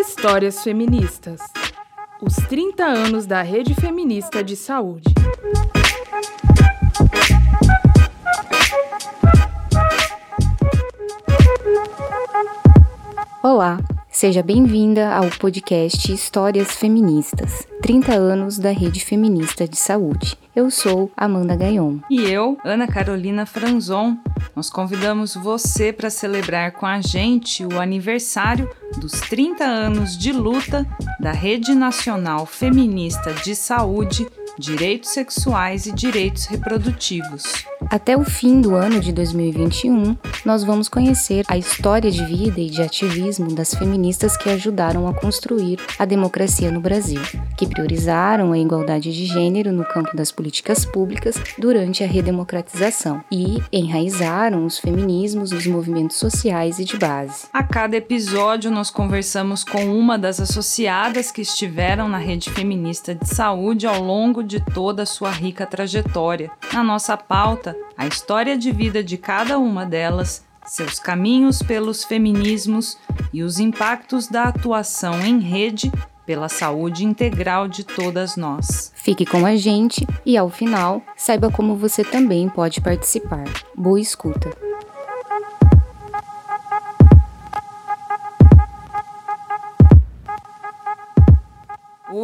Histórias Feministas. Os 30 anos da Rede Feminista de Saúde. Olá, seja bem-vinda ao podcast Histórias Feministas, 30 anos da Rede Feminista de Saúde. Eu sou Amanda Gaion. E eu, Ana Carolina Franzon. Nós convidamos você para celebrar com a gente o aniversário dos 30 anos de luta da Rede Nacional Feminista de Saúde, Direitos Sexuais e Direitos Reprodutivos. Até o fim do ano de 2021, nós vamos conhecer a história de vida e de ativismo das feministas que ajudaram a construir a democracia no Brasil, que priorizaram a igualdade de gênero no campo das políticas públicas durante a redemocratização e enraizaram os feminismos nos movimentos sociais e de base. A cada episódio, nós conversamos com uma das associadas que estiveram na rede feminista de saúde ao longo de toda a sua rica trajetória. Na nossa pauta, a história de vida de cada uma delas, seus caminhos pelos feminismos e os impactos da atuação em rede pela saúde integral de todas nós. Fique com a gente e, ao final, saiba como você também pode participar. Boa escuta!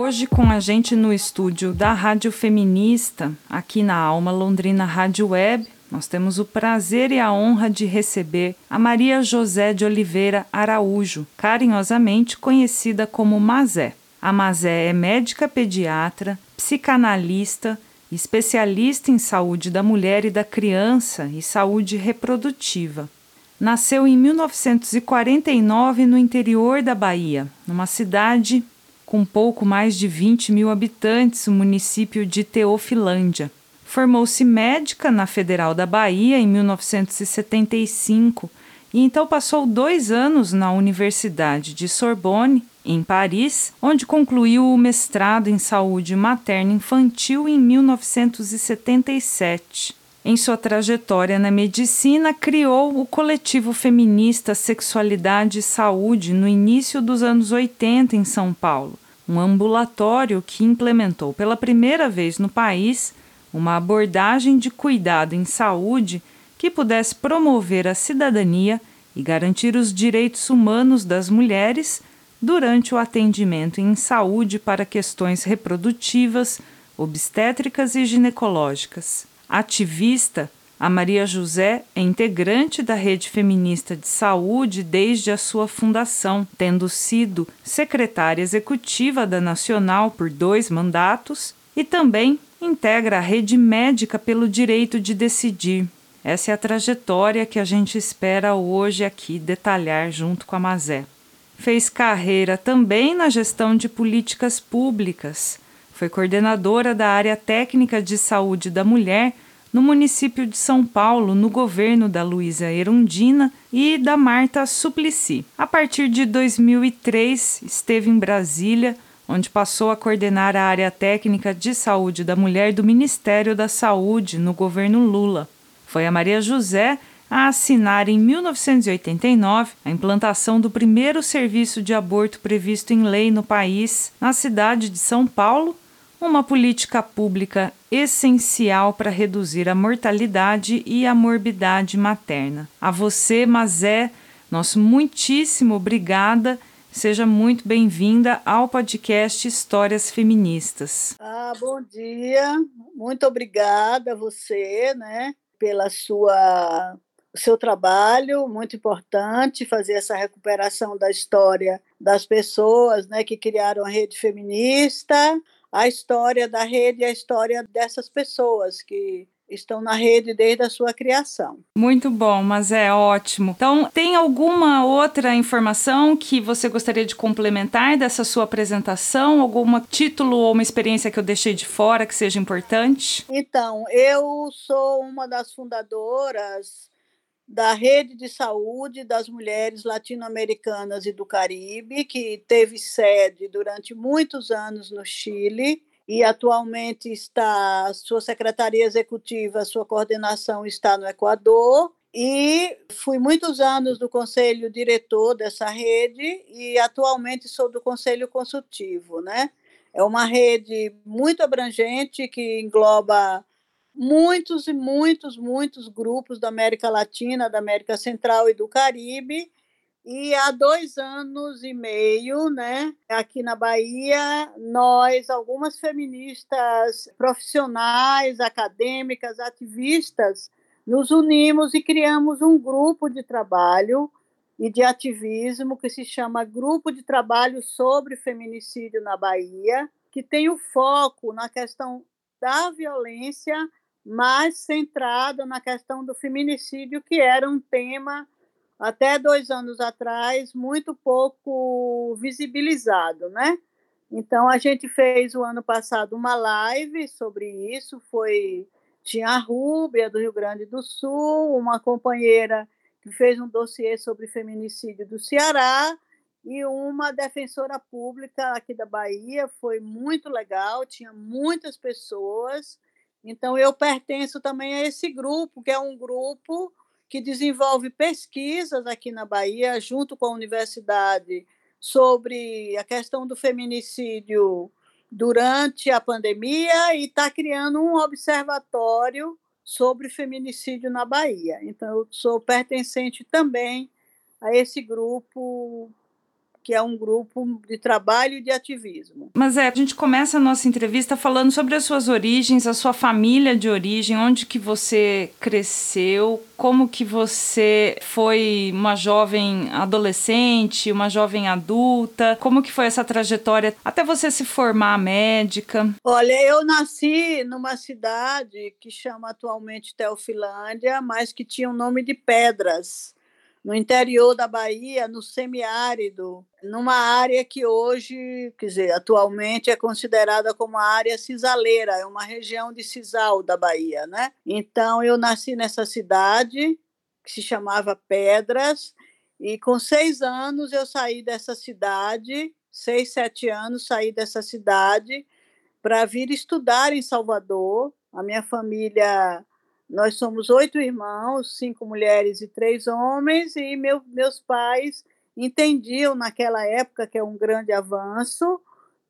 Hoje, com a gente no estúdio da Rádio Feminista, aqui na Alma Londrina Rádio Web, nós temos o prazer e a honra de receber a Maria José de Oliveira Araújo, carinhosamente conhecida como Mazé. A Mazé é médica pediatra, psicanalista, especialista em saúde da mulher e da criança e saúde reprodutiva. Nasceu em 1949 no interior da Bahia, numa cidade com pouco mais de 20 mil habitantes, o município de Teofilândia. Formou-se médica na Federal da Bahia em 1975 e então passou dois anos na Universidade de Sorbonne, em Paris, onde concluiu o mestrado em saúde materno-infantil em 1977. Em sua trajetória na medicina, criou o coletivo feminista Sexualidade e Saúde no início dos anos 80 em São Paulo, um ambulatório que implementou pela primeira vez no país uma abordagem de cuidado em saúde que pudesse promover a cidadania e garantir os direitos humanos das mulheres durante o atendimento em saúde para questões reprodutivas, obstétricas e ginecológicas. Ativista, a Maria José é integrante da Rede Feminista de Saúde desde a sua fundação, tendo sido secretária executiva da Nacional por dois mandatos e também integra a Rede Médica pelo Direito de Decidir. Essa é a trajetória que a gente espera hoje aqui detalhar junto com a Mazé. Fez carreira também na gestão de políticas públicas foi coordenadora da área técnica de saúde da mulher no município de São Paulo, no governo da Luísa Erundina e da Marta Suplicy. A partir de 2003, esteve em Brasília, onde passou a coordenar a área técnica de saúde da mulher do Ministério da Saúde no governo Lula. Foi a Maria José a assinar em 1989 a implantação do primeiro serviço de aborto previsto em lei no país, na cidade de São Paulo, uma política pública essencial para reduzir a mortalidade e a morbidade materna. A você, Mazé, nosso muitíssimo obrigada. Seja muito bem-vinda ao podcast Histórias Feministas. Ah, bom dia. Muito obrigada a você, né, pela sua seu trabalho, muito importante fazer essa recuperação da história das pessoas, né, que criaram a rede feminista, a história da rede e a história dessas pessoas que estão na rede desde a sua criação. Muito bom, mas é ótimo. Então, tem alguma outra informação que você gostaria de complementar dessa sua apresentação? Algum título ou uma experiência que eu deixei de fora que seja importante? Então, eu sou uma das fundadoras da Rede de Saúde das Mulheres Latino-Americanas e do Caribe, que teve sede durante muitos anos no Chile e atualmente está sua secretaria executiva, sua coordenação está no Equador. e fui muitos anos do conselho diretor dessa rede e atualmente sou do conselho consultivo, né? É uma rede muito abrangente que engloba muitos e muitos, muitos grupos da América Latina, da América Central e do Caribe. E há dois anos e meio, né, aqui na Bahia, nós, algumas feministas profissionais, acadêmicas, ativistas, nos unimos e criamos um grupo de trabalho e de ativismo que se chama Grupo de Trabalho sobre Feminicídio na Bahia, que tem o foco na questão da violência mais centrada na questão do feminicídio, que era um tema, até dois anos atrás, muito pouco visibilizado, né? Então, a gente fez o ano passado uma live sobre isso, foi tinha a Rúbia, do Rio Grande do Sul, uma companheira que fez um dossiê sobre feminicídio do Ceará, e uma defensora pública aqui da Bahia. Foi muito legal, tinha muitas pessoas. Então, eu pertenço também a esse grupo, que é um grupo que desenvolve pesquisas aqui na Bahia, junto com a universidade, sobre a questão do feminicídio durante a pandemia e está criando um observatório sobre feminicídio na Bahia. Então, eu sou pertencente também a esse grupo que é um grupo de trabalho e de ativismo. Mas é, a gente começa a nossa entrevista falando sobre as suas origens, a sua família de origem, onde que você cresceu, como que você foi uma jovem adolescente, uma jovem adulta, como que foi essa trajetória até você se formar médica? Olha, eu nasci numa cidade que chama atualmente Teofilândia, mas que tinha o nome de Pedras no interior da Bahia, no semiárido, numa área que hoje, quer dizer, atualmente é considerada como a área cisaleira, é uma região de sisal da Bahia, né? Então eu nasci nessa cidade que se chamava Pedras e com seis anos eu saí dessa cidade, seis, sete anos saí dessa cidade para vir estudar em Salvador. A minha família nós somos oito irmãos, cinco mulheres e três homens, e meu, meus pais entendiam naquela época, que é um grande avanço,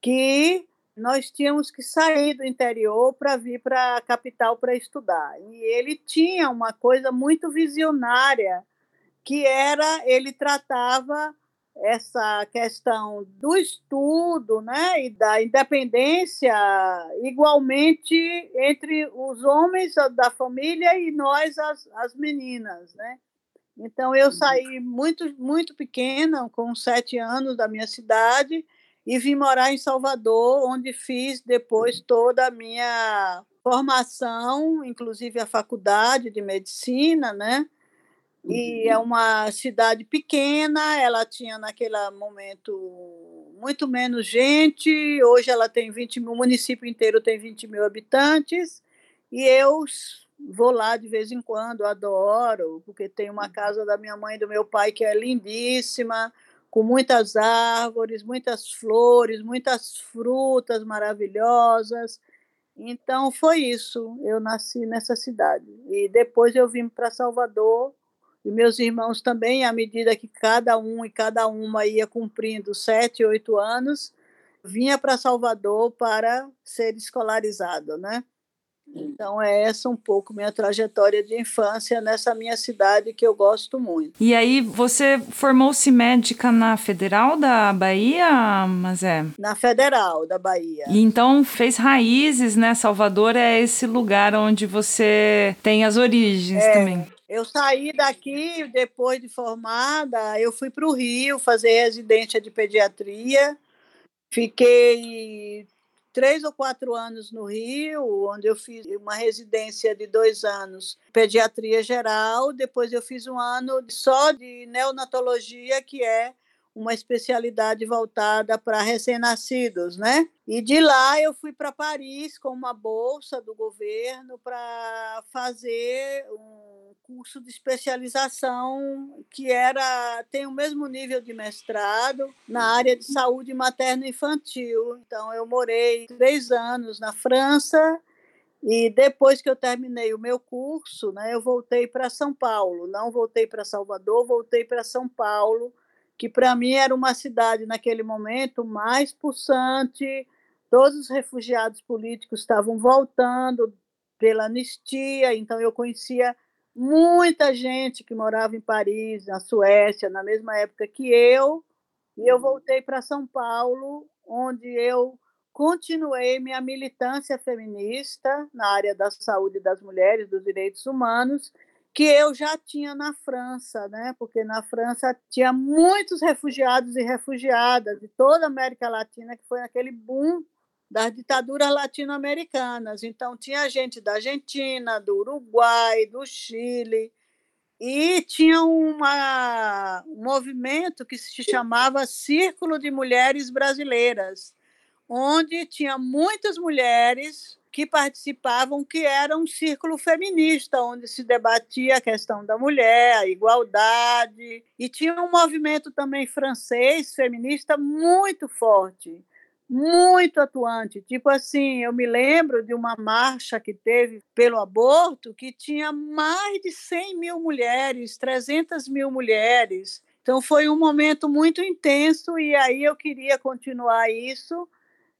que nós tínhamos que sair do interior para vir para a capital para estudar. E ele tinha uma coisa muito visionária, que era ele tratava essa questão do estudo né, e da independência igualmente entre os homens da família e nós, as, as meninas. Né? Então, eu uhum. saí muito, muito pequena, com sete anos, da minha cidade e vim morar em Salvador, onde fiz depois toda a minha formação, inclusive a faculdade de medicina, né? E é uma cidade pequena, ela tinha naquele momento muito menos gente, hoje ela tem 20 mil, o município inteiro tem 20 mil habitantes, e eu vou lá de vez em quando, adoro, porque tem uma casa da minha mãe e do meu pai que é lindíssima, com muitas árvores, muitas flores, muitas frutas maravilhosas. Então foi isso, eu nasci nessa cidade. E depois eu vim para Salvador e meus irmãos também, à medida que cada um e cada uma ia cumprindo sete, oito anos, vinha para Salvador para ser escolarizado, né? Então, é essa um pouco minha trajetória de infância nessa minha cidade que eu gosto muito. E aí, você formou-se médica na Federal da Bahia, mas é? Na Federal da Bahia. E então fez raízes, né? Salvador é esse lugar onde você tem as origens é, também. Eu saí daqui depois de formada, eu fui para o Rio fazer residência de pediatria. Fiquei três ou quatro anos no Rio, onde eu fiz uma residência de dois anos, pediatria geral. Depois eu fiz um ano só de neonatologia, que é uma especialidade voltada para recém-nascidos, né? E de lá eu fui para Paris com uma bolsa do governo para fazer um curso de especialização que era tem o mesmo nível de mestrado na área de saúde materno-infantil. Então, eu morei três anos na França E depois que eu terminei o meu curso, né, eu voltei para São Paulo. Não voltei para Salvador, voltei para São Paulo, que para mim era uma cidade naquele momento mais pulsante. Todos os refugiados políticos estavam voltando pela anistia, então eu conhecia muita gente que morava em Paris, na Suécia, na mesma época que eu. E eu voltei para São Paulo, onde eu continuei minha militância feminista na área da saúde das mulheres, dos direitos humanos, que eu já tinha na França, né? Porque na França tinha muitos refugiados e refugiadas de toda a América Latina, que foi aquele boom das ditaduras latino-americanas. Então tinha gente da Argentina, do Uruguai, do Chile, e tinha uma, um movimento que se chamava Círculo de Mulheres Brasileiras, onde tinha muitas mulheres que participavam, que era um círculo feminista, onde se debatia a questão da mulher, a igualdade, e tinha um movimento também francês feminista muito forte, muito atuante. Tipo assim, eu me lembro de uma marcha que teve pelo aborto, que tinha mais de 100 mil mulheres, 300 mil mulheres. Então foi um momento muito intenso e aí eu queria continuar isso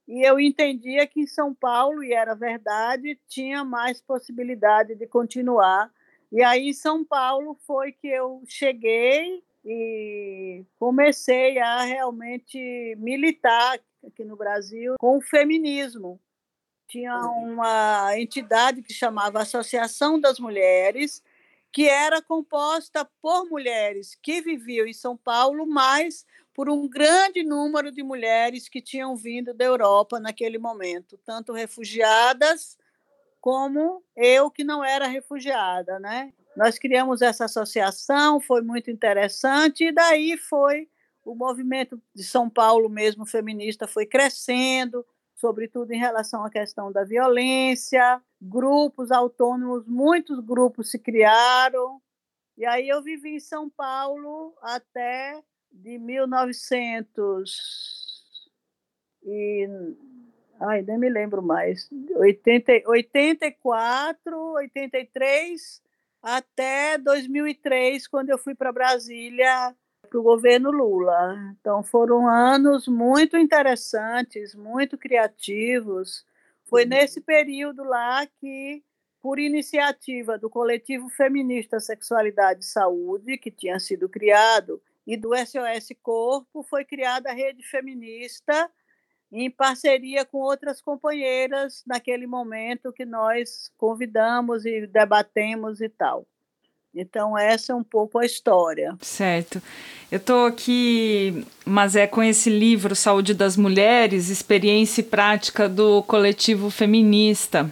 e eu entendia que em São Paulo, e era verdade, tinha mais possibilidade de continuar. E aí em São Paulo foi que eu cheguei e comecei a realmente militar aqui no Brasil com o feminismo. Tinha uma entidade que chamava Associação das Mulheres, que era composta por mulheres que viviam em São Paulo, mas por um grande número de mulheres que tinham vindo da Europa naquele momento, tanto refugiadas como eu que não era refugiada, né? Nós criamos essa associação, foi muito interessante e daí foi o movimento de São Paulo mesmo feminista foi crescendo, sobretudo em relação à questão da violência, grupos autônomos, muitos grupos se criaram. E aí eu vivi em São Paulo até de 1900 e ai, nem me lembro mais, 80, 84, 83 até 2003, quando eu fui para Brasília para o governo Lula. Então foram anos muito interessantes, muito criativos. Foi uhum. nesse período lá que, por iniciativa do coletivo feminista Sexualidade e Saúde, que tinha sido criado e do SOS Corpo foi criada a rede feminista em parceria com outras companheiras naquele momento que nós convidamos e debatemos e tal. Então, essa é um pouco a história. Certo. Eu estou aqui, mas é com esse livro Saúde das Mulheres, Experiência e Prática do Coletivo Feminista,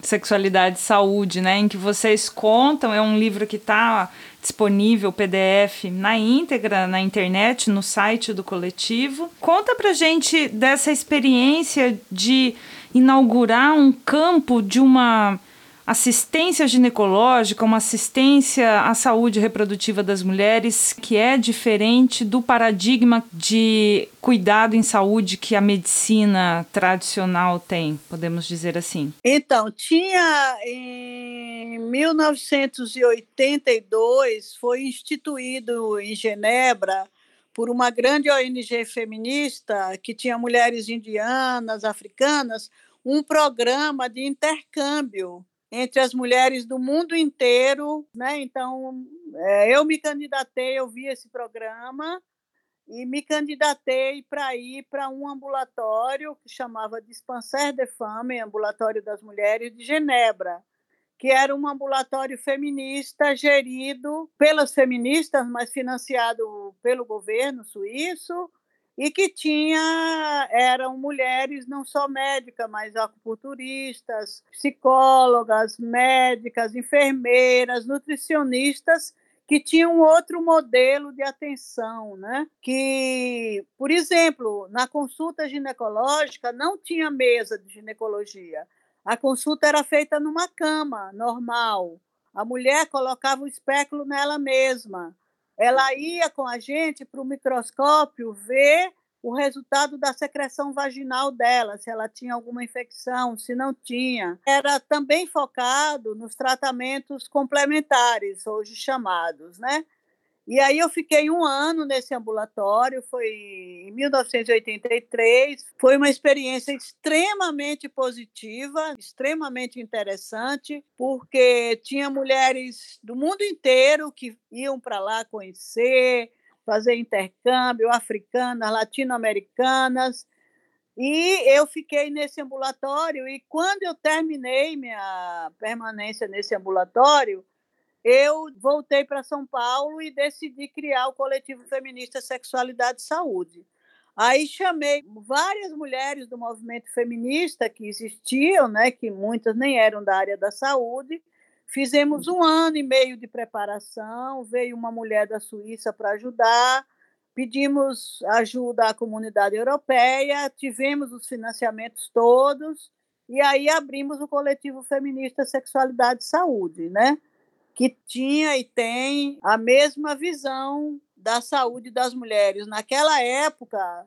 Sexualidade e Saúde, né? Em que vocês contam, é um livro que está disponível PDF na íntegra na internet, no site do coletivo. Conta pra gente dessa experiência de inaugurar um campo de uma assistência ginecológica, uma assistência à saúde reprodutiva das mulheres que é diferente do paradigma de cuidado em saúde que a medicina tradicional tem, podemos dizer assim? Então, tinha em 1982 foi instituído em Genebra por uma grande ONG feminista que tinha mulheres indianas, africanas, um programa de intercâmbio entre as mulheres do mundo inteiro, né? Então, é, eu me candidatei, eu vi esse programa e me candidatei para ir para um ambulatório que chamava Dispensaire de Femmes, Ambulatório das Mulheres de Genebra, que era um ambulatório feminista gerido pelas feministas, mas financiado pelo governo suíço e que tinha eram mulheres não só médicas, mas acupunturistas, psicólogas, médicas, enfermeiras, nutricionistas que tinham outro modelo de atenção, né? Que, por exemplo, na consulta ginecológica não tinha mesa de ginecologia. A consulta era feita numa cama normal. A mulher colocava o espéculo nela mesma ela ia com a gente para o microscópio ver o resultado da secreção vaginal dela, se ela tinha alguma infecção, se não tinha. Era também focado nos tratamentos complementares, hoje chamados, né? E aí eu fiquei um ano nesse ambulatório, foi em 1983. Foi uma experiência extremamente positiva, extremamente interessante, porque tinha mulheres do mundo inteiro que iam para lá conhecer, fazer intercâmbio, africanas, latino-americanas. E eu fiquei nesse ambulatório, e quando eu terminei minha permanência nesse ambulatório, eu voltei para São Paulo e decidi criar o coletivo feminista Sexualidade e Saúde. Aí chamei várias mulheres do movimento feminista que existiam, né, que muitas nem eram da área da saúde. Fizemos um ano e meio de preparação, veio uma mulher da Suíça para ajudar, pedimos ajuda à comunidade europeia, tivemos os financiamentos todos, e aí abrimos o coletivo feminista Sexualidade e Saúde, né? Que tinha e tem a mesma visão da saúde das mulheres. Naquela época,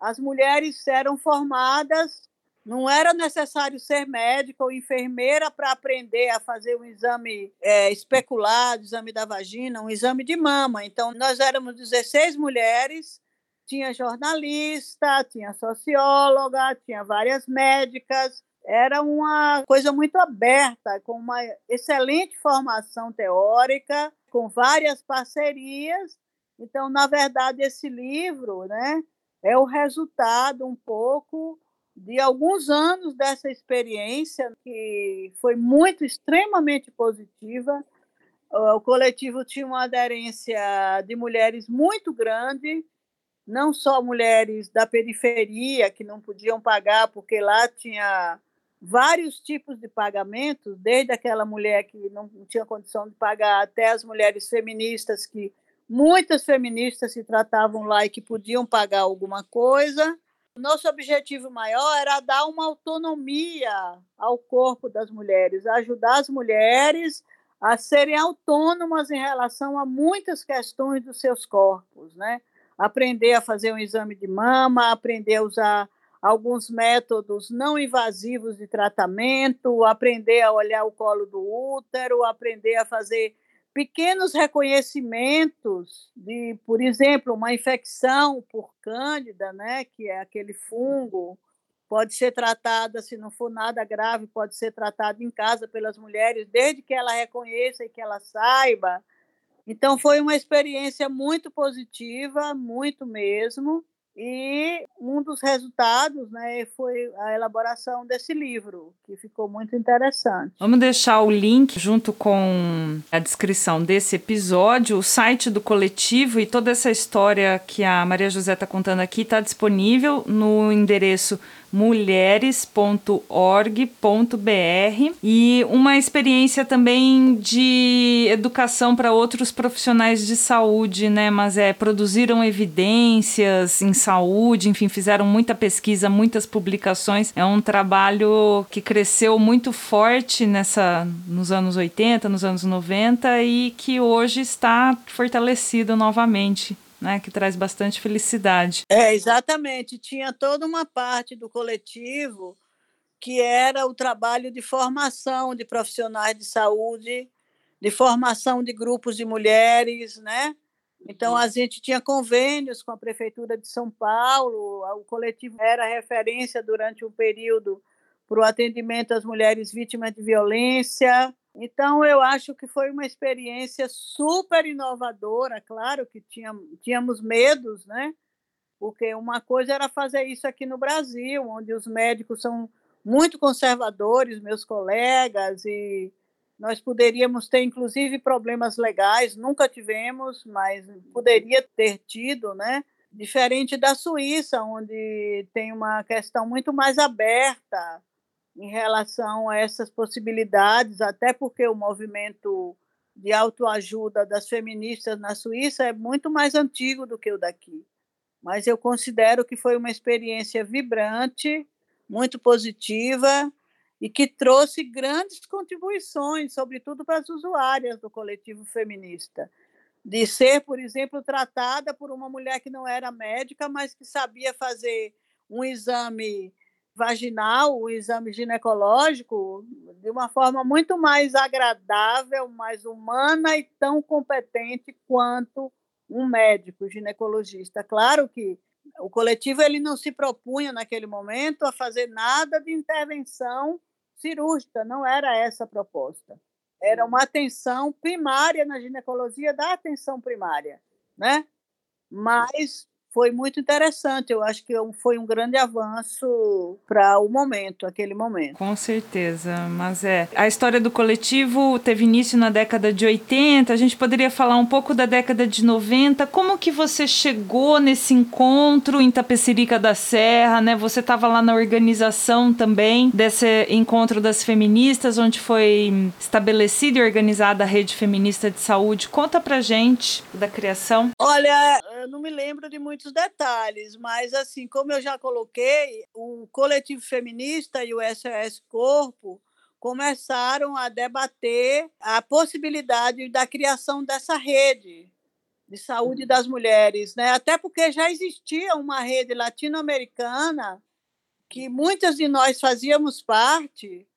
as mulheres eram formadas, não era necessário ser médica ou enfermeira para aprender a fazer um exame é, especulado, exame da vagina, um exame de mama. Então, nós éramos 16 mulheres, tinha jornalista, tinha socióloga, tinha várias médicas, era uma coisa muito aberta, com uma excelente formação teórica, com várias parcerias. Então, na verdade, esse livro né, é o resultado um pouco de alguns anos dessa experiência, que foi muito, extremamente positiva. O coletivo tinha uma aderência de mulheres muito grande, não só mulheres da periferia que não podiam pagar, porque lá tinha vários tipos de pagamentos, desde aquela mulher que não tinha condição de pagar até as mulheres feministas que muitas feministas se tratavam lá e que podiam pagar alguma coisa. Nosso objetivo maior era dar uma autonomia ao corpo das mulheres, ajudar as mulheres a serem autônomas em relação a muitas questões dos seus corpos, né? Aprender a fazer um exame de mama, aprender a usar alguns métodos não invasivos de tratamento, aprender a olhar o colo do útero, aprender a fazer pequenos reconhecimentos de, por exemplo, uma infecção por cândida, né, que é aquele fungo, pode ser tratada, se não for nada grave, pode ser tratada em casa pelas mulheres, desde que ela reconheça e que ela saiba. Então foi uma experiência muito positiva, muito mesmo. E um dos resultados né, foi a elaboração desse livro, que ficou muito interessante. Vamos deixar o link junto com a descrição desse episódio. O site do coletivo e toda essa história que a Maria José está contando aqui está disponível no endereço mulheres.org.br e uma experiência também de educação para outros profissionais de saúde, né? Mas é produziram evidências em saúde, enfim, fizeram muita pesquisa, muitas publicações. É um trabalho que cresceu muito forte nessa nos anos 80, nos anos 90 e que hoje está fortalecido novamente né, que traz bastante felicidade. É, exatamente. Tinha toda uma parte do coletivo que era o trabalho de formação de profissionais de saúde, de formação de grupos de mulheres, né? Então a gente tinha convênios com a prefeitura de São Paulo, o coletivo era referência durante um período para o atendimento às mulheres vítimas de violência. Então, eu acho que foi uma experiência super inovadora. Claro que tínhamos, tínhamos medos, né? Porque uma coisa era fazer isso aqui no Brasil, onde os médicos são muito conservadores, meus colegas, e nós poderíamos ter, inclusive, problemas legais. Nunca tivemos, mas poderia ter tido, né? Diferente da Suíça, onde tem uma questão muito mais aberta em relação a essas possibilidades, até porque o movimento de autoajuda das feministas na Suíça é muito mais antigo do que o daqui. Mas eu considero que foi uma experiência vibrante, muito positiva e que trouxe grandes contribuições, sobretudo para as usuárias do coletivo feminista. de ser, por exemplo, tratada por uma mulher que não era médica, mas que sabia fazer um exame vaginal, um exame ginecológico, de uma forma muito mais agradável, mais humana e tão competente quanto um médico ginecologista. Claro que o coletivo ele não se propunha naquele momento a fazer nada de intervenção cirúrgica, não era essa a proposta. Era uma atenção primária na ginecologia da atenção primária, né? Mas foi muito interessante. Eu acho que foi um grande avanço para o momento, aquele momento. Com certeza, mas é. A história do coletivo teve início na década de 80. A gente poderia falar um pouco da década de 90. Como que você chegou nesse encontro em Tapecerica da Serra, né? Você estava lá na organização também desse encontro das feministas, onde foi estabelecida e organizada a rede feminista de saúde. Conta pra gente da criação. Olha, eu não me lembro de muitos detalhes, mas assim, como eu já coloquei, o coletivo feminista e o SOS Corpo começaram a debater a possibilidade da criação dessa rede de saúde uhum. das mulheres, né? Até porque já existia uma rede latino-americana que muitas de nós fazíamos parte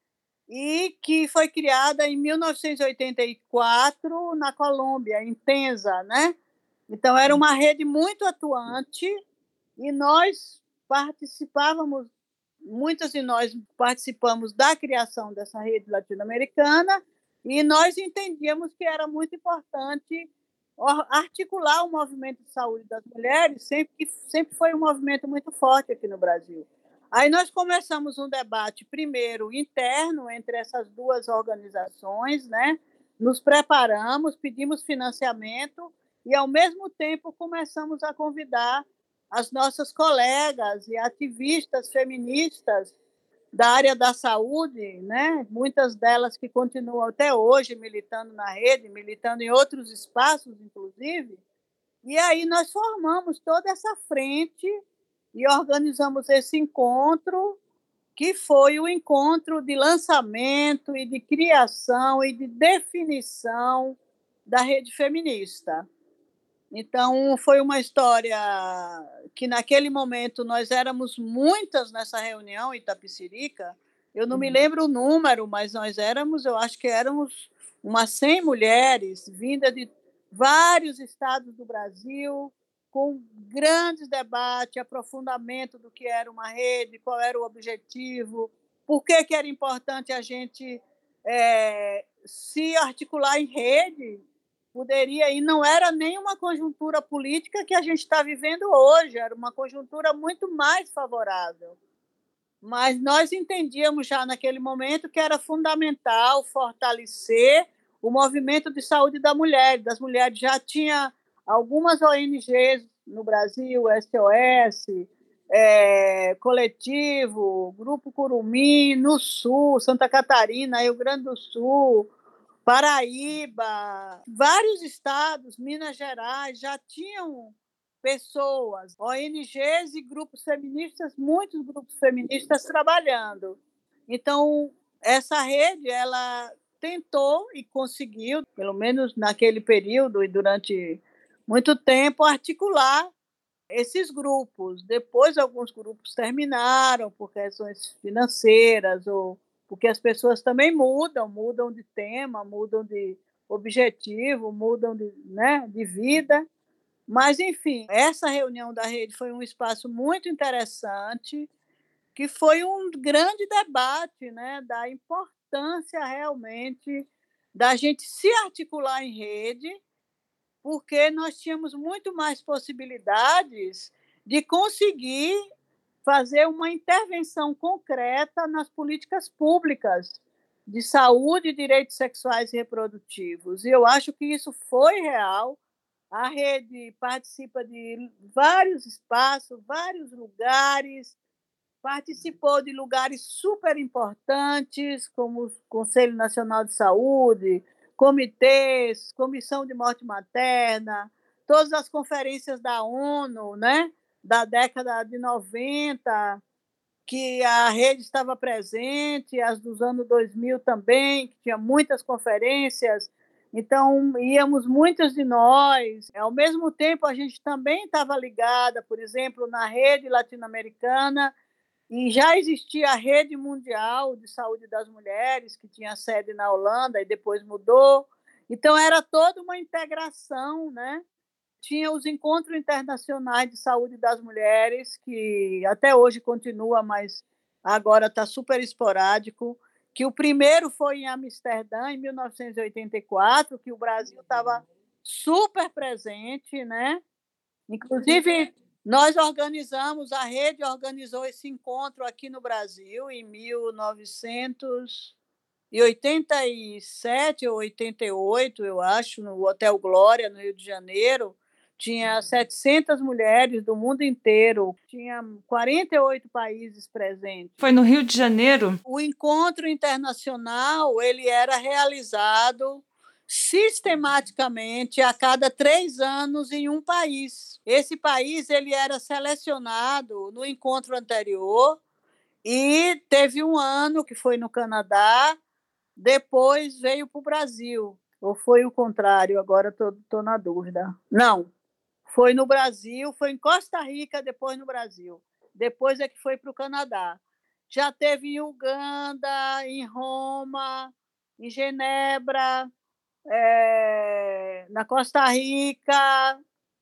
e que foi criada em 1984 na Colômbia, em Tenza, né? Então, era uma rede muito atuante e nós participávamos, muitas de nós participamos da criação dessa rede latino-americana e nós entendíamos que era muito importante articular o movimento de saúde das mulheres, sempre, sempre foi um movimento muito forte aqui no Brasil. Aí nós começamos um debate, primeiro, interno entre essas duas organizações, né? nos preparamos, pedimos financiamento e, ao mesmo tempo, começamos a convidar as nossas colegas e ativistas feministas da área da saúde, né? muitas delas que continuam até hoje militando na rede, militando em outros espaços, inclusive. E aí nós formamos toda essa frente e organizamos esse encontro, que foi o encontro de lançamento e de criação e de definição da rede feminista. Então, foi uma história que, naquele momento, nós éramos muitas nessa reunião em Itapicirica. Eu não me uhum. lembro o número, mas nós éramos, eu acho que éramos umas 100 mulheres, vindas de vários estados do Brasil, com grandes debates, aprofundamento do que era uma rede, qual era o objetivo, por que, que era importante a gente é, se articular em rede poderia, e não era nem uma conjuntura política que a gente está vivendo hoje, era uma conjuntura muito mais favorável. Mas nós entendíamos já naquele momento que era fundamental fortalecer o movimento de saúde da mulher, das mulheres. Já tinha algumas ONGs no Brasil, SOS, é, Coletivo, Grupo Curumim, no Sul, Santa Catarina, Rio Grande do Sul, Paraíba, vários estados, Minas Gerais, já tinham pessoas, ONGs e grupos feministas, muitos grupos feministas trabalhando. Então, essa rede, ela tentou e conseguiu, pelo menos naquele período e durante muito tempo, articular esses grupos. Depois, alguns grupos terminaram por questões financeiras ou porque as pessoas também mudam, mudam de tema, mudam de objetivo, mudam de, né, de vida. Mas, enfim, essa reunião da rede foi um espaço muito interessante, que foi um grande debate né, da importância realmente da gente se articular em rede, porque nós tínhamos muito mais possibilidades de conseguir fazer uma intervenção concreta nas políticas públicas de saúde e direitos sexuais e reprodutivos. E eu acho que isso foi real. A rede participa de vários espaços, vários lugares, participou de lugares super importantes, como o Conselho Nacional de Saúde, comitês, Comissão de Morte Materna, todas as conferências da ONU, né? Da década de 90, que a rede estava presente, as dos anos 2000 também, que tinha muitas conferências Então, íamos muitos de nós. Ao mesmo tempo, a gente também estava ligada, por exemplo, na rede latino-americana, e já existia a rede mundial de saúde das mulheres, que tinha sede na Holanda e depois mudou. Então, era toda uma integração, né? Tinha os encontros internacionais de saúde das mulheres, que até hoje continua, mas agora está super esporádico que o primeiro foi em Amsterdã, em 1984, que o Brasil estava super presente, né? Inclusive, nós organizamos, a rede organizou esse encontro aqui no Brasil em 1987 ou 88, eu acho, no Hotel Glória, no Rio de Janeiro, tinha 700 mulheres do mundo inteiro, tinha 48 países presentes. Foi no Rio de Janeiro? O encontro internacional ele era realizado sistematicamente a cada três anos em um país. Esse país ele era selecionado no encontro anterior e teve um ano que foi no Canadá, depois veio para o Brasil. Ou foi o contrário? Agora estou na dúvida. Não, foi no Brasil, foi em Costa Rica, depois no Brasil. Depois é que foi para o Canadá. Já teve em Uganda, em Roma, em Genebra, é, na Costa Rica,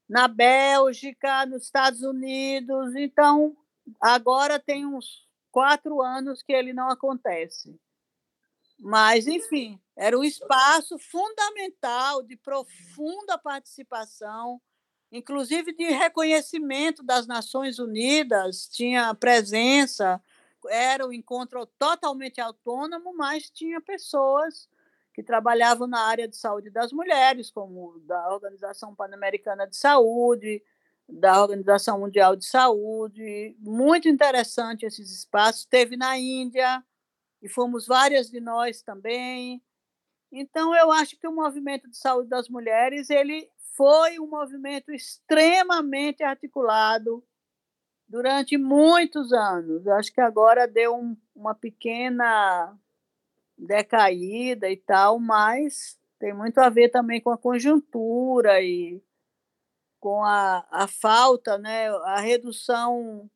na Bélgica, nos Estados Unidos. Então, agora tem uns quatro anos que ele não acontece. Mas, enfim, era um espaço fundamental de profunda participação inclusive de reconhecimento das Nações Unidas, tinha presença, era um encontro totalmente autônomo, mas tinha pessoas que trabalhavam na área de saúde das mulheres, como da Organização Pan-Americana de Saúde, da Organização Mundial de Saúde. Muito interessante esses espaços. Teve na Índia, e fomos várias de nós também. Então, eu acho que o movimento de saúde das mulheres ele foi um movimento extremamente articulado durante muitos anos. Acho que agora deu um, uma pequena decaída e tal, mas tem muito a ver também com a conjuntura e com a, a falta, né, a redução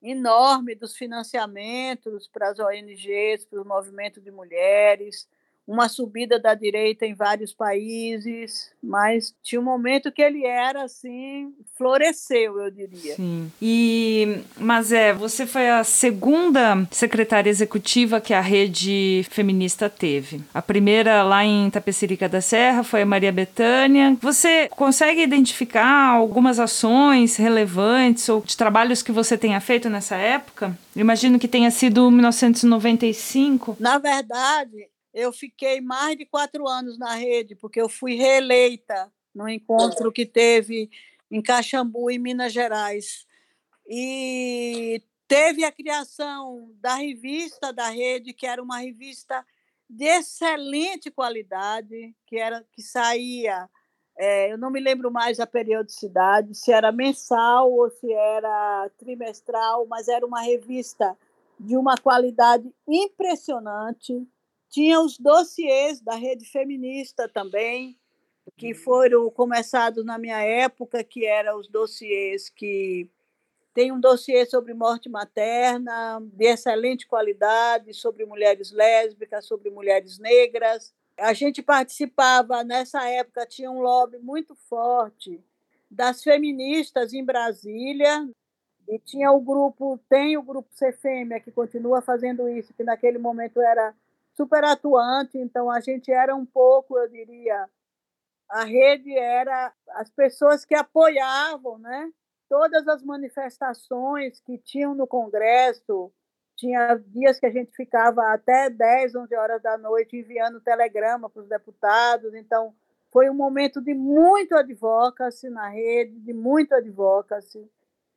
enorme dos financiamentos para as ONGs, para o movimento de mulheres, uma subida da direita em vários países, mas tinha um momento que ele era assim, floresceu, eu diria. Sim. E, mas é, você foi a segunda secretária executiva que a rede feminista teve. A primeira lá em Tapecerica da Serra foi a Maria Betânia. Você consegue identificar algumas ações relevantes ou de trabalhos que você tenha feito nessa época? Imagino que tenha sido 1995. Na verdade, eu fiquei mais de quatro anos na rede, porque eu fui reeleita no encontro que teve em Caxambu, em Minas Gerais. E teve a criação da revista da rede, que era uma revista de excelente qualidade, que era que saía, é, eu não me lembro mais a periodicidade, se era mensal ou se era trimestral, mas era uma revista de uma qualidade impressionante tinha os dossiês da rede feminista também, que foram começados na minha época, que eram os dossiês que tem um dossiê sobre morte materna, de excelente qualidade, sobre mulheres lésbicas, sobre mulheres negras. A gente participava, nessa época, tinha um lobby muito forte das feministas em Brasília, e tinha o grupo, tem o grupo CFM, que continua fazendo isso, que naquele momento era super atuante, então a gente era um pouco, eu diria, a rede era as pessoas que apoiavam, né? Todas as manifestações que tinham no Congresso, tinha dias que a gente ficava até 10, 11 horas da noite enviando telegrama para os deputados, então foi um momento de muito advocacy na rede, de muito advocacy,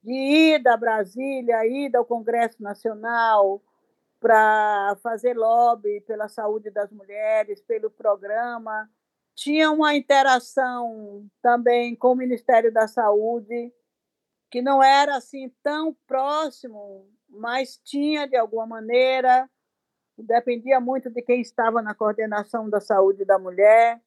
de ida a Brasília, ida ao Congresso Nacional, para fazer lobby pela saúde das mulheres, pelo programa. Tinha uma interação também com o Ministério da Saúde, que não era assim tão próximo, mas tinha de alguma maneira, dependia muito de quem estava na coordenação da saúde da mulher.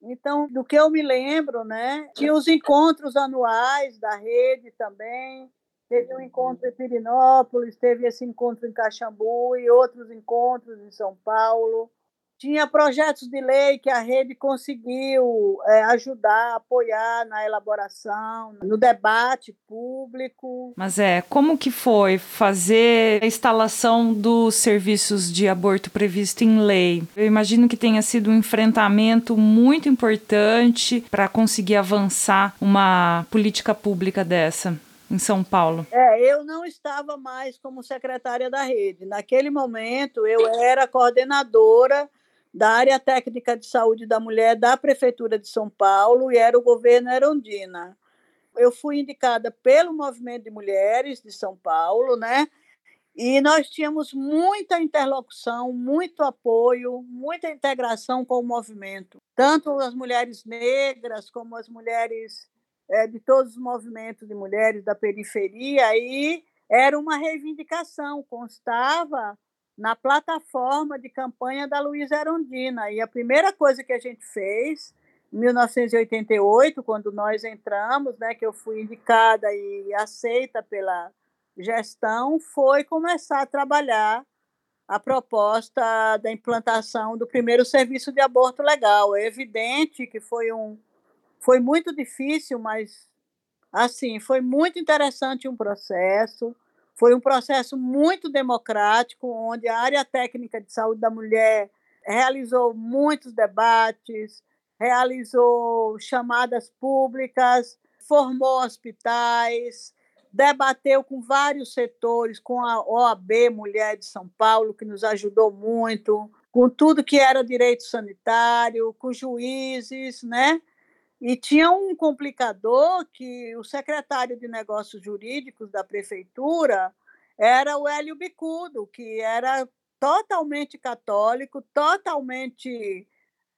Então, do que eu me lembro, né, tinha os encontros anuais da rede também, teve um encontro em Pirinópolis, teve esse encontro em Caxambu e outros encontros em São Paulo. Tinha projetos de lei que a rede conseguiu é, ajudar, apoiar na elaboração, no debate público. Mas é, como que foi fazer a instalação dos serviços de aborto previsto em lei? Eu imagino que tenha sido um enfrentamento muito importante para conseguir avançar uma política pública dessa em São Paulo? É, eu não estava mais como secretária da rede. Naquele momento, eu era coordenadora da área técnica de saúde da mulher da prefeitura de São Paulo e era o governo Erondina. Eu fui indicada pelo movimento de mulheres de São Paulo, né? E nós tínhamos muita interlocução, muito apoio, muita integração com o movimento, tanto as mulheres negras como as mulheres é, de todos os movimentos de mulheres da periferia. E era uma reivindicação, constava na plataforma de campanha da Luísa Erondina. E a primeira coisa que a gente fez, em 1988, quando nós entramos, né, que eu fui indicada e aceita pela gestão, foi começar a trabalhar a proposta da implantação do primeiro serviço de aborto legal. É evidente que foi um foi muito difícil, mas assim, foi muito interessante um processo. Foi um processo muito democrático, onde a área técnica de saúde da mulher realizou muitos debates, realizou chamadas públicas, formou hospitais, debateu com vários setores, com a OAB Mulher de São Paulo, que nos ajudou muito, com tudo que era direito sanitário, com juízes, né? E tinha um complicador que o secretário de Negócios Jurídicos da prefeitura era o Hélio Bicudo, que era totalmente católico, totalmente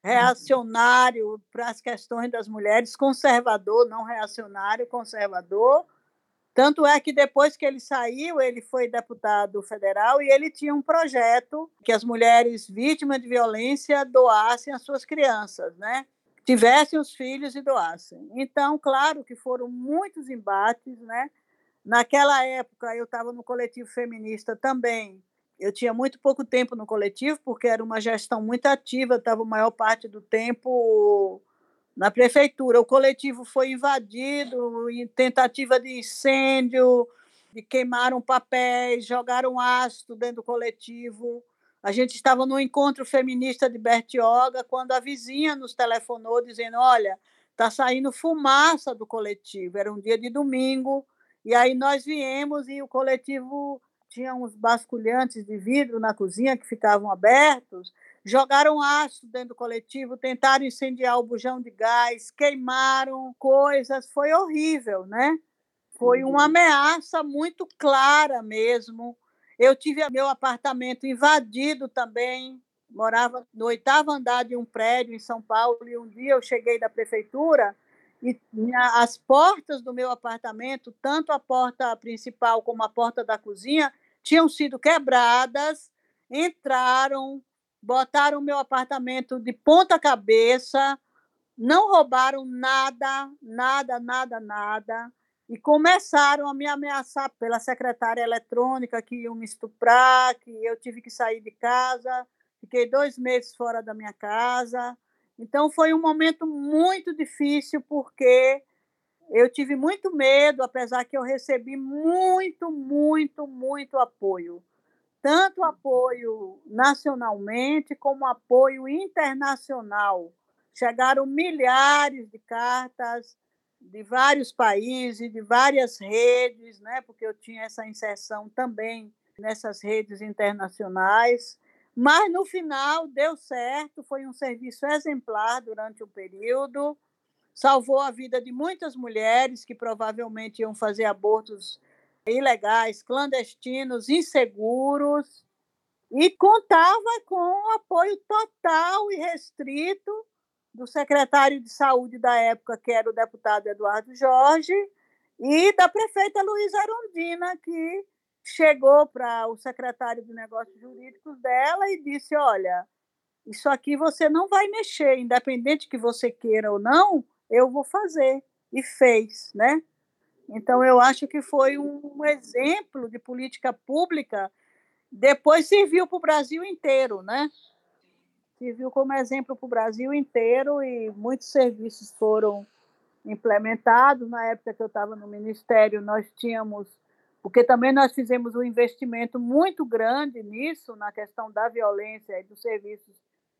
reacionário para as questões das mulheres, conservador, não reacionário, conservador. Tanto é que depois que ele saiu, ele foi deputado federal e ele tinha um projeto que as mulheres vítimas de violência doassem as suas crianças, né? Tivessem os filhos e doassem. Então, claro que foram muitos embates, né? Naquela época, eu estava no coletivo feminista também. Eu tinha muito pouco tempo no coletivo, porque era uma gestão muito ativa, estava a maior parte do tempo na prefeitura. O coletivo foi invadido em tentativa de incêndio, de queimaram papéis, jogaram ácido dentro do coletivo. A gente estava no encontro feminista de Bertioga quando a vizinha nos telefonou dizendo: Olha, está saindo fumaça do coletivo. Era um dia de domingo. E aí nós viemos e o coletivo tinha uns basculhantes de vidro na cozinha que ficavam abertos. Jogaram ácido dentro do coletivo, tentaram incendiar o bujão de gás, queimaram coisas. Foi horrível, né? Foi uma uhum. ameaça muito clara mesmo eu tive meu apartamento invadido também. Morava no oitavo andar de um prédio em São Paulo e um dia eu cheguei da prefeitura e as portas do meu apartamento, tanto a porta principal como a porta da cozinha, tinham sido quebradas. Entraram, botaram o meu apartamento de ponta cabeça, não roubaram nada, nada, nada, nada e começaram a me ameaçar pela secretária eletrônica que iam me estuprar, que eu tive que sair de casa, fiquei dois meses fora da minha casa. Então foi um momento muito difícil porque eu tive muito medo, apesar que eu recebi muito, muito, muito apoio. Tanto apoio nacionalmente como apoio internacional. Chegaram milhares de cartas de vários países, de várias redes, né, porque eu tinha essa inserção também nessas redes internacionais. Mas no final deu certo, foi um serviço exemplar durante o período, salvou a vida de muitas mulheres que provavelmente iam fazer abortos ilegais, clandestinos, inseguros, e contava com o apoio total e restrito do secretário de saúde da época, que era o deputado Eduardo Jorge, e da prefeita Luísa Arondina, que chegou para o secretário de Negócios Jurídicos dela e disse: Olha, isso aqui você não vai mexer, independente que você queira ou não, eu vou fazer. E fez, né? Então, eu acho que foi um exemplo de política pública, depois serviu para o Brasil inteiro, né? Serviu como exemplo para o Brasil inteiro e muitos serviços foram implementados. Na época que eu estava no Ministério, nós tínhamos, porque também nós fizemos um investimento muito grande nisso, na questão da violência e dos serviços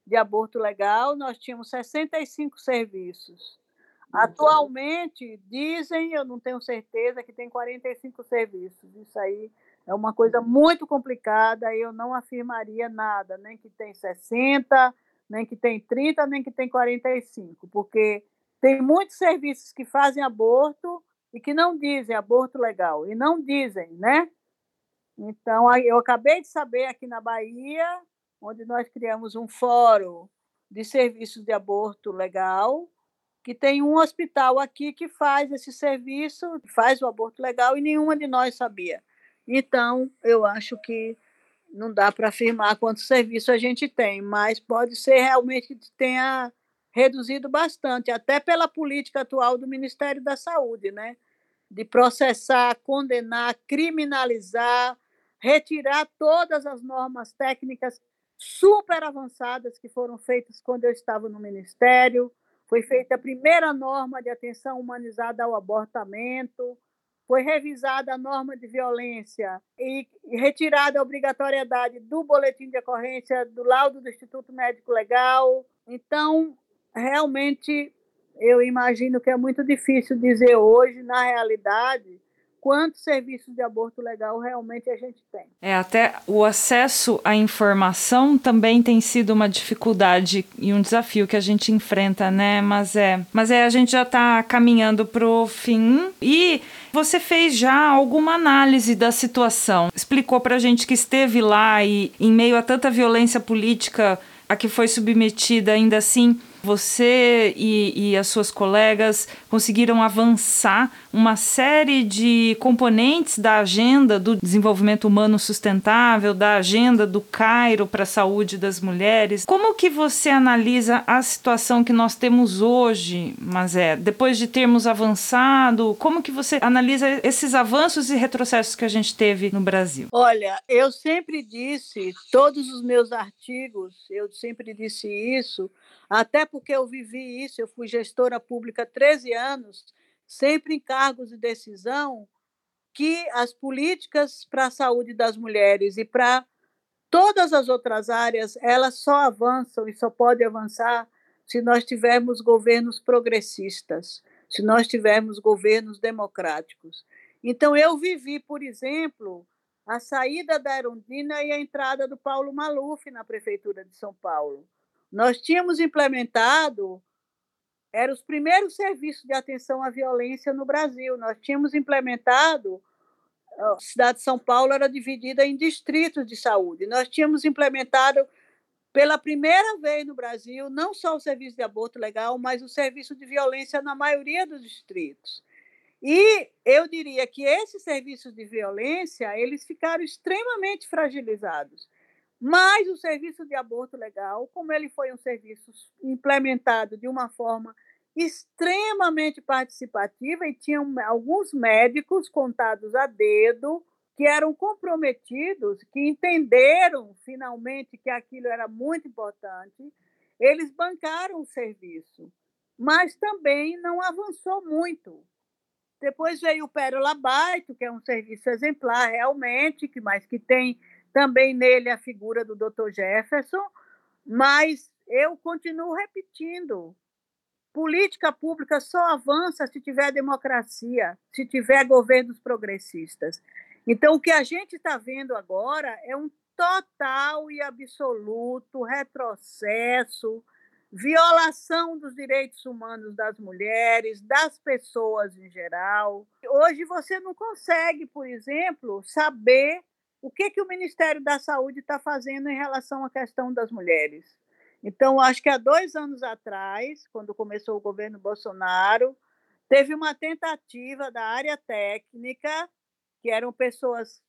de aborto legal, nós tínhamos 65 serviços. Atualmente, dizem, eu não tenho certeza, que tem 45 serviços. Isso aí é uma coisa muito complicada, eu não afirmaria nada, nem que tem 60, nem que tem 30, nem que tem 45, porque tem muitos serviços que fazem aborto e que não dizem aborto legal, e não dizem, né? Então, eu acabei de saber aqui na Bahia, onde nós criamos um fórum de serviços de aborto legal, que tem um hospital aqui que faz esse serviço, faz o aborto legal e nenhuma de nós sabia. Então, eu acho que não dá para afirmar quanto serviço a gente tem, mas pode ser realmente que tenha reduzido bastante, até pela política atual do Ministério da Saúde, né? De processar, condenar, criminalizar, retirar todas as normas técnicas super avançadas que foram feitas quando eu estava no Ministério, foi feita a primeira norma de atenção humanizada ao abortamento, foi revisada a norma de violência e retirada a obrigatoriedade do boletim de ocorrência, do laudo do Instituto Médico Legal. Então, realmente, eu imagino que é muito difícil dizer hoje, na realidade, quantos serviços de aborto legal realmente a gente tem. É, até o acesso à informação também tem sido uma dificuldade e um desafio que a gente enfrenta, né? Mas é, mas é a gente já está caminhando para o fim e você fez já alguma análise da situação? Explicou para a gente que esteve lá e em meio a tanta violência política a que foi submetida, ainda assim você e, e, as suas colegas conseguiram avançar uma série de componentes da agenda do desenvolvimento humano sustentável, da agenda do Cairo para a saúde das mulheres. Como que você analisa a situação que nós temos hoje, Mazé? Depois de termos avançado, como que você analisa esses avanços e retrocessos que a gente teve no Brasil? Olha, eu sempre disse, todos os meus artigos, eu sempre disse isso, até porque eu vivi isso, eu fui gestora pública há 13 anos, sempre em cargos de decisão, que as políticas para a saúde das mulheres e para todas as outras áreas, elas só avançam e só podem avançar se nós tivermos governos progressistas, se nós tivermos governos democráticos. Então, eu vivi, por exemplo, a saída da Erundina e a entrada do Paulo Maluf na Prefeitura de São Paulo. Nós tínhamos implementado, eram os primeiros serviços de atenção à violência no Brasil. Nós tínhamos implementado, a cidade de São Paulo era dividida em distritos de saúde. Nós tínhamos implementado pela primeira vez no Brasil, não só o serviço de aborto legal, mas o serviço de violência na maioria dos distritos. E eu diria que esses serviços de violência, eles ficaram extremamente fragilizados. Mas o serviço de aborto legal, como ele foi um serviço implementado de uma forma extremamente participativa e tinha alguns médicos contados a dedo que eram comprometidos, que entenderam finalmente que aquilo era muito importante, eles bancaram o serviço, mas também não avançou muito. Depois veio o Pérola Baito, que é um serviço exemplar realmente, que mas que tem também nele a figura do Dr. Jefferson, mas eu continuo repetindo: política pública só avança se tiver democracia, se tiver governos progressistas. Então, o que a gente está vendo agora é um total e absoluto retrocesso, violação dos direitos humanos das mulheres, das pessoas em geral. Hoje você não consegue, por exemplo, saber o que, que o Ministério da Saúde está fazendo em relação à questão das mulheres. Então, acho que há dois anos atrás, quando começou o governo Bolsonaro, teve uma tentativa da área técnica, que eram pessoas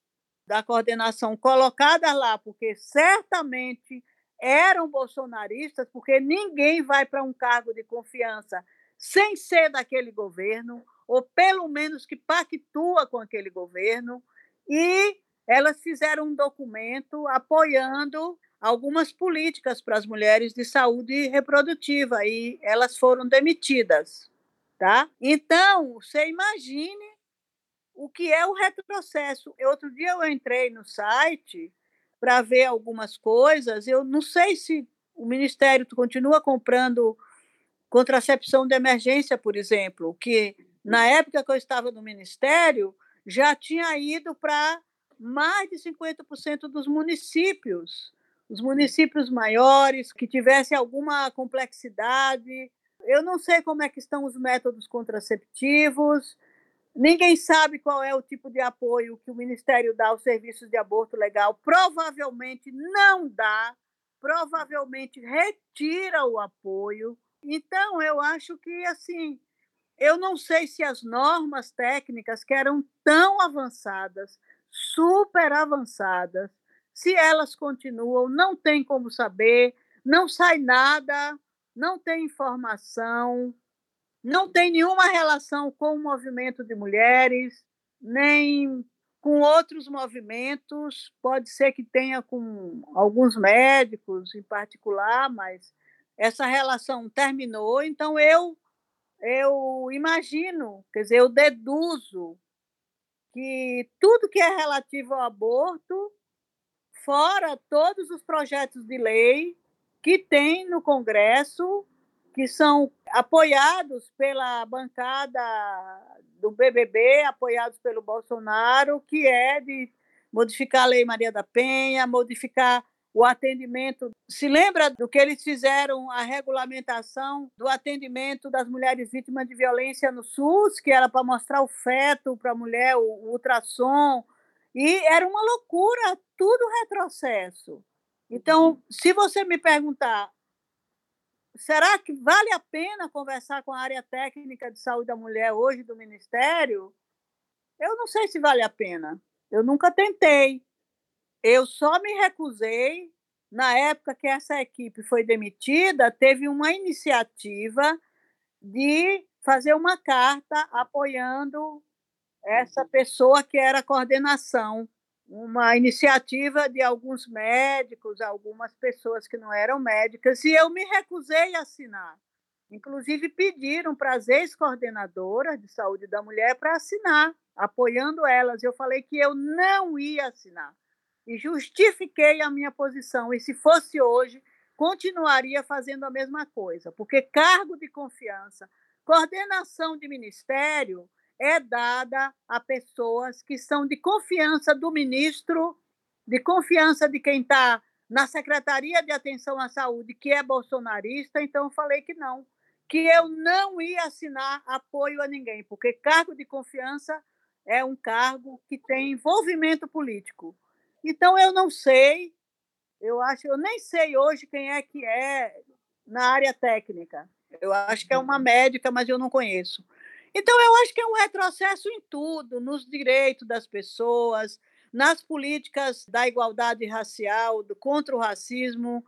da coordenação colocadas lá, porque certamente eram bolsonaristas, porque ninguém vai para um cargo de confiança sem ser daquele governo, ou pelo menos que pactua com aquele governo, e elas fizeram um documento apoiando algumas políticas para as mulheres de saúde reprodutiva e elas foram demitidas, tá? Então, você imagine o que é o retrocesso. Outro dia eu entrei no site para ver algumas coisas, eu não sei se o ministério continua comprando contracepção de emergência, por exemplo, que na época que eu estava no ministério já tinha ido para mais de 50% dos municípios os municípios maiores, que tivessem alguma complexidade. Eu não sei como é que estão os métodos contraceptivos, ninguém sabe qual é o tipo de apoio que o Ministério dá aos serviços de aborto legal. Provavelmente não dá, provavelmente retira o apoio. Então, eu acho que, assim, eu não sei se as normas técnicas que eram tão avançadas, super avançadas, se elas continuam, não tem como saber, não sai nada, não tem informação, não tem nenhuma relação com o movimento de mulheres, nem com outros movimentos. Pode ser que tenha com alguns médicos em particular, mas essa relação terminou. Então eu eu imagino, quer dizer, eu deduzo que tudo que é relativo ao aborto fora todos os projetos de lei que tem no Congresso, que são apoiados pela bancada do BBB, apoiados pelo Bolsonaro, que é de modificar a Lei Maria da Penha, modificar o atendimento. Se lembra do que eles fizeram a regulamentação do atendimento das mulheres vítimas de violência no SUS, que era para mostrar o feto para a mulher, o ultrassom, e era uma loucura, tudo retrocesso. Então, se você me perguntar, será que vale a pena conversar com a área técnica de saúde da mulher hoje do Ministério? Eu não sei se vale a pena. Eu nunca tentei. Eu só me recusei. Na época que essa equipe foi demitida, teve uma iniciativa de fazer uma carta apoiando essa pessoa que era a coordenação, uma iniciativa de alguns médicos, algumas pessoas que não eram médicas, e eu me recusei a assinar. Inclusive, pediram para as ex-coordenadoras de saúde da mulher para assinar, apoiando elas. Eu falei que eu não ia assinar. E justifiquei a minha posição. E se fosse hoje, continuaria fazendo a mesma coisa, porque cargo de confiança, coordenação de ministério, é dada a pessoas que são de confiança do ministro, de confiança de quem está na Secretaria de Atenção à Saúde, que é bolsonarista, então eu falei que não, que eu não ia assinar apoio a ninguém, porque cargo de confiança é um cargo que tem envolvimento político. Então eu não sei, eu acho, eu nem sei hoje quem é que é na área técnica. Eu acho que é uma médica, mas eu não conheço. Então, eu acho que é um retrocesso em tudo, nos direitos das pessoas, nas políticas da igualdade racial, do, contra o racismo,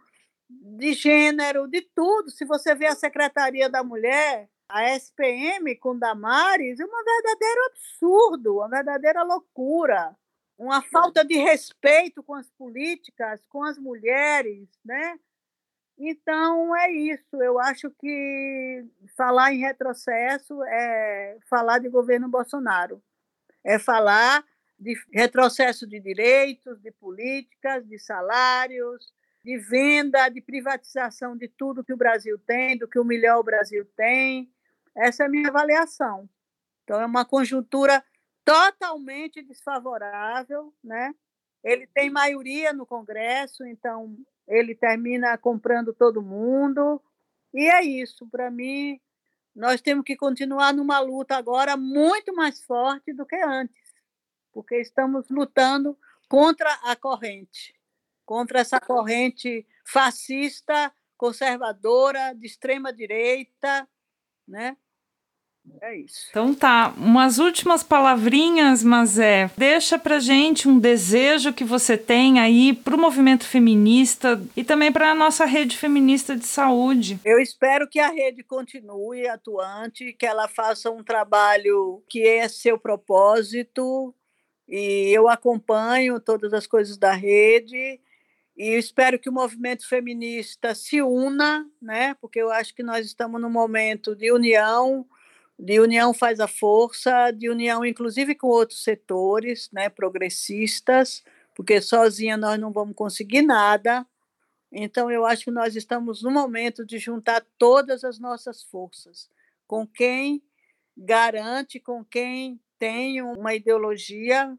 de gênero, de tudo. Se você vê a Secretaria da Mulher, a SPM com Damares, é um verdadeiro absurdo, uma verdadeira loucura, uma falta de respeito com as políticas, com as mulheres, né? Então é isso. Eu acho que falar em retrocesso é falar de governo Bolsonaro, é falar de retrocesso de direitos, de políticas, de salários, de venda, de privatização de tudo que o Brasil tem, do que o melhor o Brasil tem. Essa é a minha avaliação. Então é uma conjuntura totalmente desfavorável, né? Ele tem maioria no Congresso, então ele termina comprando todo mundo. E é isso, para mim, nós temos que continuar numa luta agora muito mais forte do que antes, porque estamos lutando contra a corrente, contra essa corrente fascista, conservadora, de extrema direita, né? É isso. Então tá, umas últimas palavrinhas, mas é, deixa pra gente um desejo que você tem aí pro movimento feminista e também para a nossa rede feminista de saúde. Eu espero que a rede continue atuante, que ela faça um trabalho que é seu propósito e eu acompanho todas as coisas da rede e espero que o movimento feminista se una, né? Porque eu acho que nós estamos num momento de união, de união faz a força, de união inclusive com outros setores, né, progressistas, porque sozinha nós não vamos conseguir nada. Então eu acho que nós estamos no momento de juntar todas as nossas forças com quem garante, com quem tem uma ideologia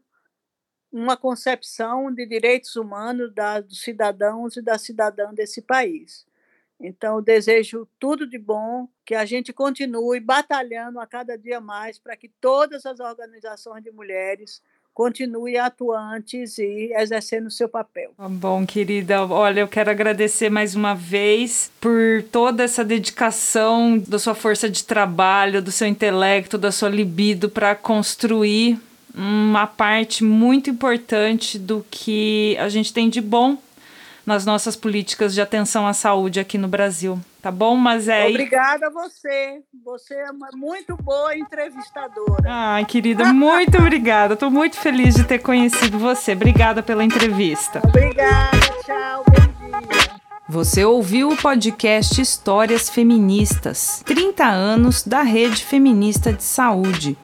uma concepção de direitos humanos da, dos cidadãos e da cidadã desse país. Então, desejo tudo de bom, que a gente continue batalhando a cada dia mais para que todas as organizações de mulheres continuem atuantes e exercendo o seu papel. Tá bom, querida, olha, eu quero agradecer mais uma vez por toda essa dedicação da sua força de trabalho, do seu intelecto, da sua libido para construir uma parte muito importante do que a gente tem de bom nas nossas políticas de atenção à saúde aqui no Brasil, tá bom? Mas é Obrigada a você. Você é uma muito boa entrevistadora. Ai, querida, muito obrigada. Estou muito feliz de ter conhecido você. Obrigada pela entrevista. Obrigada, tchau, bom dia. Você ouviu o podcast Histórias Feministas 30 anos da Rede Feminista de Saúde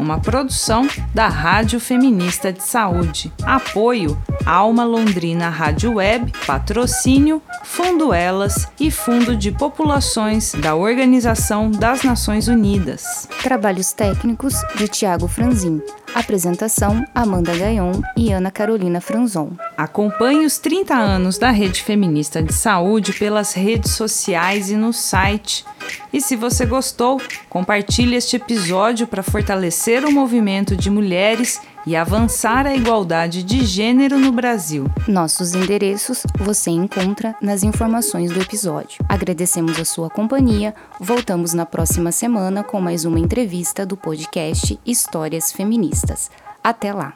uma produção da Rádio Feminista de Saúde. Apoio Alma Londrina Rádio Web, patrocínio Fundo Elas e Fundo de Populações da Organização das Nações Unidas. Trabalhos técnicos de Tiago Franzin. Apresentação Amanda Gaion e Ana Carolina Franzon. Acompanhe os 30 anos da Rede Feminista de Saúde pelas redes sociais e no site. E se você gostou, compartilhe este episódio para fortalecer o movimento de mulheres e avançar a igualdade de gênero no Brasil. Nossos endereços você encontra nas informações do episódio. Agradecemos a sua companhia. Voltamos na próxima semana com mais uma entrevista do podcast Histórias Feministas. Até lá!